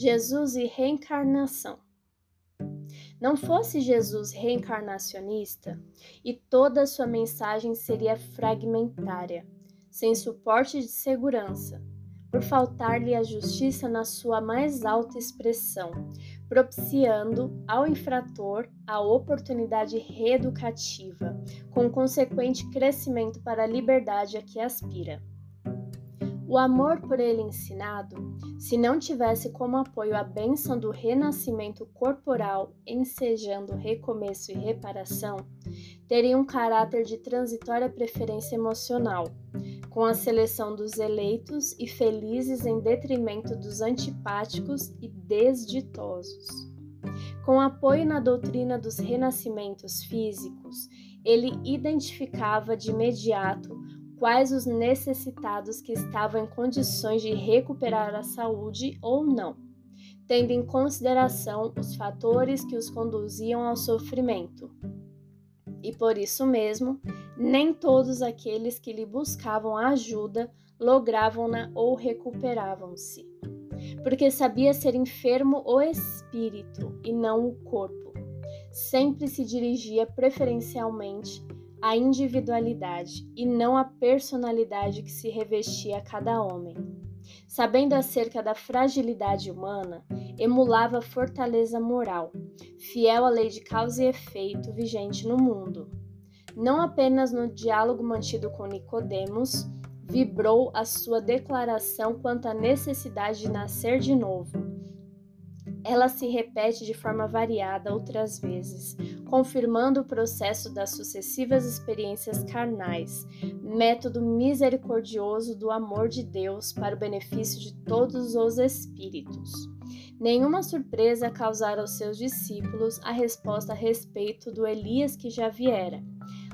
Jesus e reencarnação. Não fosse Jesus reencarnacionista, e toda a sua mensagem seria fragmentária, sem suporte de segurança, por faltar-lhe a justiça na sua mais alta expressão, propiciando ao infrator a oportunidade reeducativa, com consequente crescimento para a liberdade a que aspira. O amor por ele ensinado, se não tivesse como apoio a bênção do renascimento corporal, ensejando recomeço e reparação, teria um caráter de transitória preferência emocional, com a seleção dos eleitos e felizes em detrimento dos antipáticos e desditosos. Com apoio na doutrina dos renascimentos físicos, ele identificava de imediato quais os necessitados que estavam em condições de recuperar a saúde ou não, tendo em consideração os fatores que os conduziam ao sofrimento. E por isso mesmo, nem todos aqueles que lhe buscavam ajuda logravam-na ou recuperavam-se, porque sabia ser enfermo o espírito e não o corpo. Sempre se dirigia preferencialmente a individualidade e não a personalidade que se revestia a cada homem. Sabendo acerca da fragilidade humana, emulava fortaleza moral, fiel à lei de causa e efeito vigente no mundo. Não apenas no diálogo mantido com Nicodemos, vibrou a sua declaração quanto à necessidade de nascer de novo, ela se repete de forma variada outras vezes, confirmando o processo das sucessivas experiências carnais, método misericordioso do amor de Deus para o benefício de todos os espíritos. Nenhuma surpresa causara aos seus discípulos a resposta a respeito do Elias que já viera,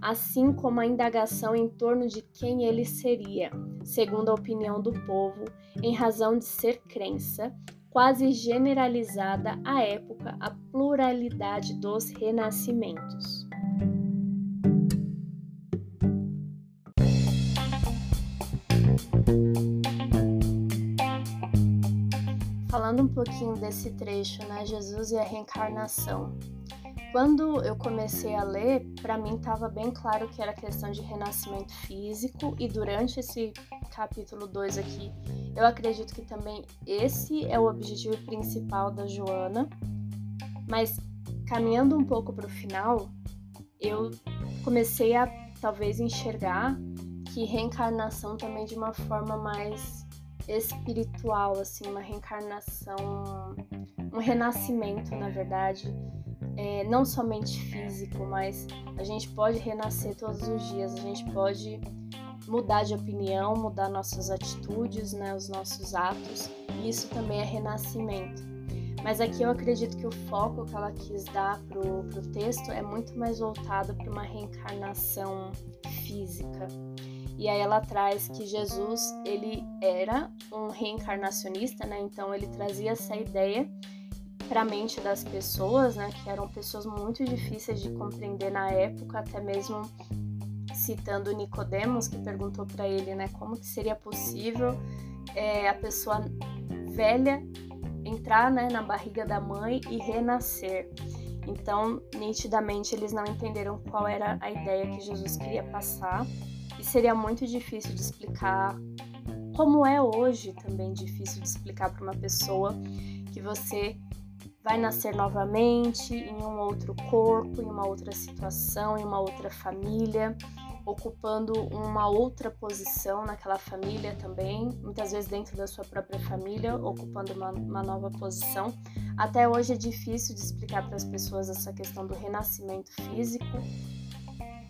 assim como a indagação em torno de quem ele seria, segundo a opinião do povo, em razão de ser crença, quase generalizada à época a pluralidade dos renascimentos. Falando um pouquinho desse trecho, né, Jesus e a reencarnação. Quando eu comecei a ler, para mim estava bem claro que era questão de renascimento físico, e durante esse capítulo 2 aqui, eu acredito que também esse é o objetivo principal da Joana. Mas caminhando um pouco para o final, eu comecei a talvez enxergar que reencarnação também de uma forma mais espiritual, assim, uma reencarnação, um renascimento, na verdade, é, não somente físico, mas a gente pode renascer todos os dias, a gente pode mudar de opinião, mudar nossas atitudes, né, os nossos atos, e isso também é renascimento. Mas aqui eu acredito que o foco que ela quis dar pro, pro texto é muito mais voltado para uma reencarnação física. E aí ela traz que Jesus, ele era um reencarnacionista, né? Então ele trazia essa ideia para a mente das pessoas, né, que eram pessoas muito difíceis de compreender na época, até mesmo citando Nicodemos, que perguntou para ele, né, como que seria possível é, a pessoa velha entrar, né, na barriga da mãe e renascer. Então, nitidamente, eles não entenderam qual era a ideia que Jesus queria passar e seria muito difícil de explicar, como é hoje também difícil de explicar para uma pessoa que você vai nascer novamente em um outro corpo, em uma outra situação, em uma outra família, ocupando uma outra posição naquela família também, muitas vezes dentro da sua própria família, ocupando uma, uma nova posição. Até hoje é difícil de explicar para as pessoas essa questão do renascimento físico.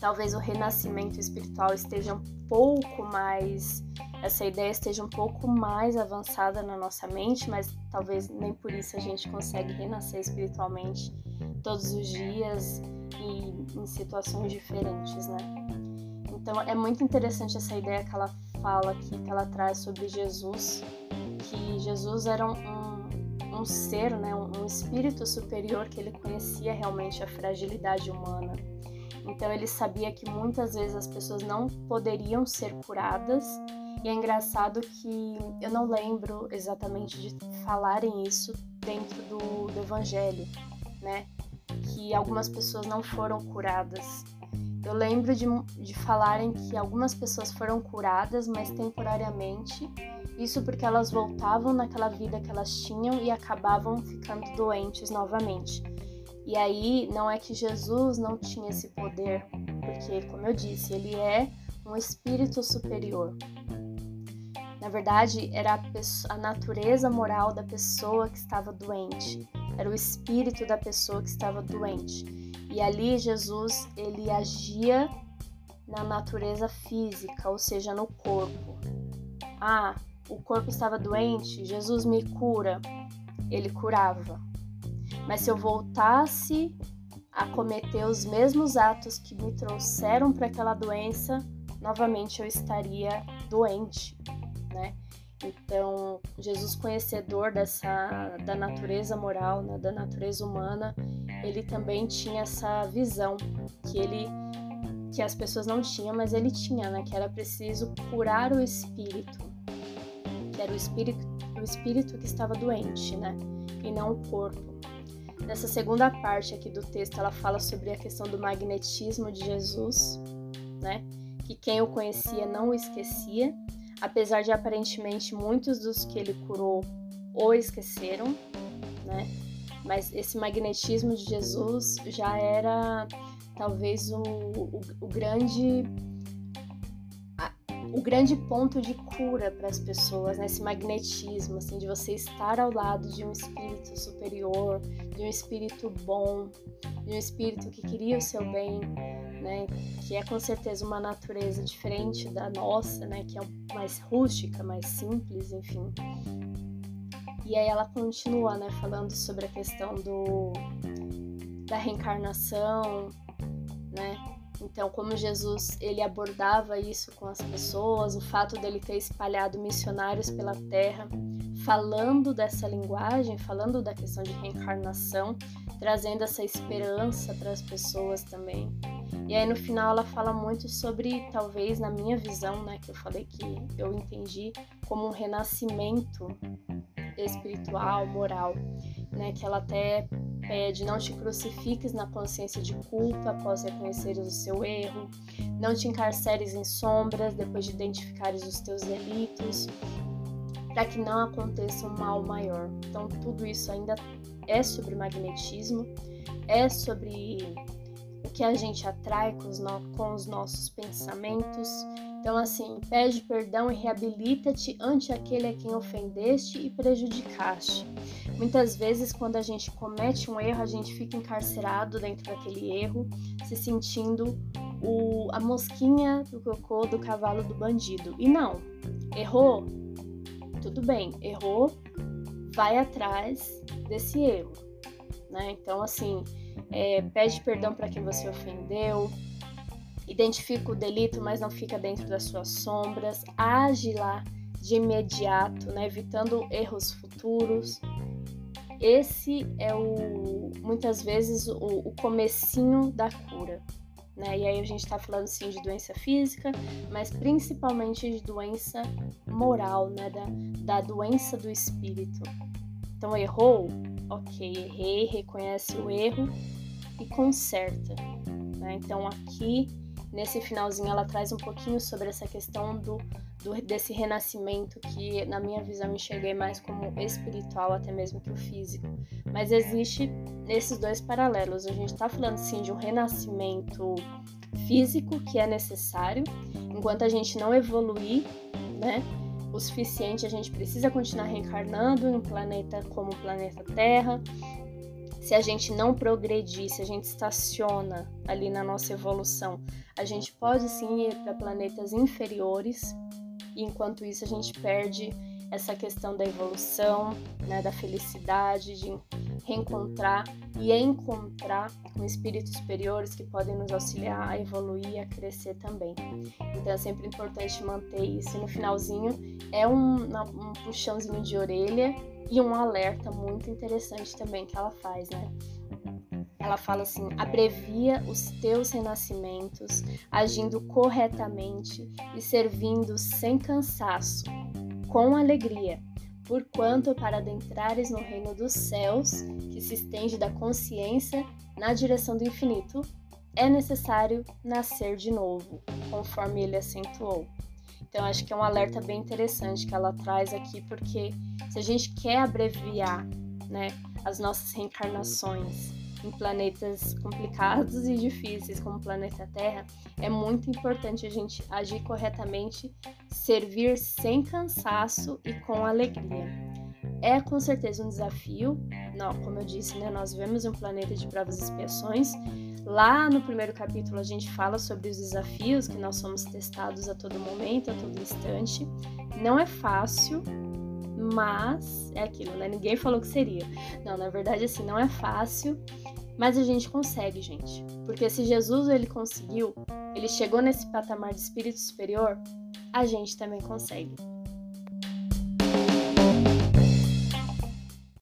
Talvez o renascimento espiritual esteja um pouco mais essa ideia esteja um pouco mais avançada na nossa mente, mas talvez nem por isso a gente consegue renascer espiritualmente todos os dias e em situações diferentes, né? Então é muito interessante essa ideia que ela fala aqui, que ela traz sobre Jesus, que Jesus era um, um ser, né, um, um espírito superior que ele conhecia realmente a fragilidade humana. Então ele sabia que muitas vezes as pessoas não poderiam ser curadas E é engraçado que eu não lembro exatamente de falarem isso dentro do, do Evangelho, né? Que algumas pessoas não foram curadas. Eu lembro de, de falarem que algumas pessoas foram curadas, mas temporariamente. Isso porque elas voltavam naquela vida que elas tinham e acabavam ficando doentes novamente. E aí não é que Jesus não tinha esse poder, porque, como eu disse, ele é um espírito superior. Na verdade, era a, pessoa, a, natureza moral da pessoa que estava doente, era o espírito da pessoa que estava doente. E ali Jesus ele agia na natureza física, ou seja, no corpo. Ah, o corpo estava doente, Jesus me cura. Ele curava. Mas se eu voltasse a cometer os mesmos atos que me trouxeram para aquela doença, novamente eu estaria doente, né? Então, Jesus conhecedor dessa da natureza moral, né, da natureza humana, ele também tinha essa visão que ele que as pessoas não tinham, mas ele tinha, né, que era preciso curar o espírito, que era o espírito, o espírito que estava doente, né, e não o corpo. Nessa segunda parte aqui do texto, ela fala sobre a questão do magnetismo de Jesus, né? Que quem o conhecia não o esquecia, apesar de aparentemente muitos dos que ele curou o esqueceram, né? Mas esse magnetismo de Jesus já era talvez o, o, o grande o grande ponto de cura para as pessoas, né? esse magnetismo, assim, de você estar ao lado de um espírito superior, de um espírito bom, de um espírito que queria o seu bem, né? Que é com certeza uma natureza diferente da nossa, né? Que é mais rústica, mais simples, enfim. E aí ela continua, né? Falando sobre a questão do da reencarnação, né? Então, como Jesus ele abordava isso com as pessoas, o fato dele ter espalhado missionários pela terra, falando dessa linguagem, falando da questão de reencarnação, trazendo essa esperança para as pessoas também. E aí no final ela fala muito sobre, talvez na minha visão, né, que eu falei que eu entendi como um renascimento espiritual, moral, né, que ela até pede: não te crucifiques na consciência de culpa após reconheceres o seu erro, não te encarceres em sombras depois de identificares os teus delitos, para que não aconteça um mal maior. Então, tudo isso ainda é sobre magnetismo, é sobre o que a gente atrai com os, no com os nossos pensamentos. Então, assim, pede perdão e reabilita-te ante aquele a quem ofendeste e prejudicaste. Muitas vezes, quando a gente comete um erro, a gente fica encarcerado dentro daquele erro, se sentindo o, a mosquinha do cocô do cavalo do bandido. E não, errou, tudo bem, errou, vai atrás desse erro. Né? Então, assim, é, pede perdão para quem você ofendeu, identifica o delito, mas não fica dentro das suas sombras, age lá de imediato, né, evitando erros futuros esse é o muitas vezes o, o comecinho da cura. Né? E aí a gente está falando sim de doença física, mas principalmente de doença moral, né? da, da doença do espírito. Então errou, ok, errei, reconhece o erro e conserta. Né? Então aqui nesse finalzinho ela traz um pouquinho sobre essa questão do do, desse renascimento que, na minha visão, enxerguei mais como espiritual até mesmo que o físico. Mas existe esses dois paralelos. A gente está falando sim de um renascimento físico que é necessário, enquanto a gente não evoluir, né? O suficiente, a gente precisa continuar reencarnando em um planeta como o planeta Terra. Se a gente não progredir, se a gente estaciona ali na nossa evolução, a gente pode sim ir para planetas inferiores, e enquanto isso a gente perde essa questão da evolução, né, da felicidade, de reencontrar e encontrar com espíritos superiores que podem nos auxiliar a evoluir a crescer também. Então é sempre importante manter isso. No finalzinho é um, um puxãozinho de orelha e um alerta muito interessante também que ela faz, né? ela fala assim: abrevia os teus renascimentos, agindo corretamente e servindo sem cansaço, com alegria, porquanto para adentrares no reino dos céus, que se estende da consciência na direção do infinito, é necessário nascer de novo, conforme ele acentuou. Então, acho que é um alerta bem interessante que ela traz aqui, porque se a gente quer abreviar né, as nossas reencarnações em planetas complicados e difíceis como o planeta Terra, é muito importante a gente agir corretamente, servir sem cansaço e com alegria. É com certeza um desafio, não, como eu disse, né, nós vivemos um planeta de provas e expiações. Lá no primeiro capítulo a gente fala sobre os desafios que nós somos testados a todo momento, a todo instante. Não é fácil, mas é aquilo, né? Ninguém falou que seria. Não, na verdade, assim, não é fácil, mas a gente consegue, gente. Porque se Jesus ele conseguiu, ele chegou nesse patamar de espírito superior, a gente também consegue.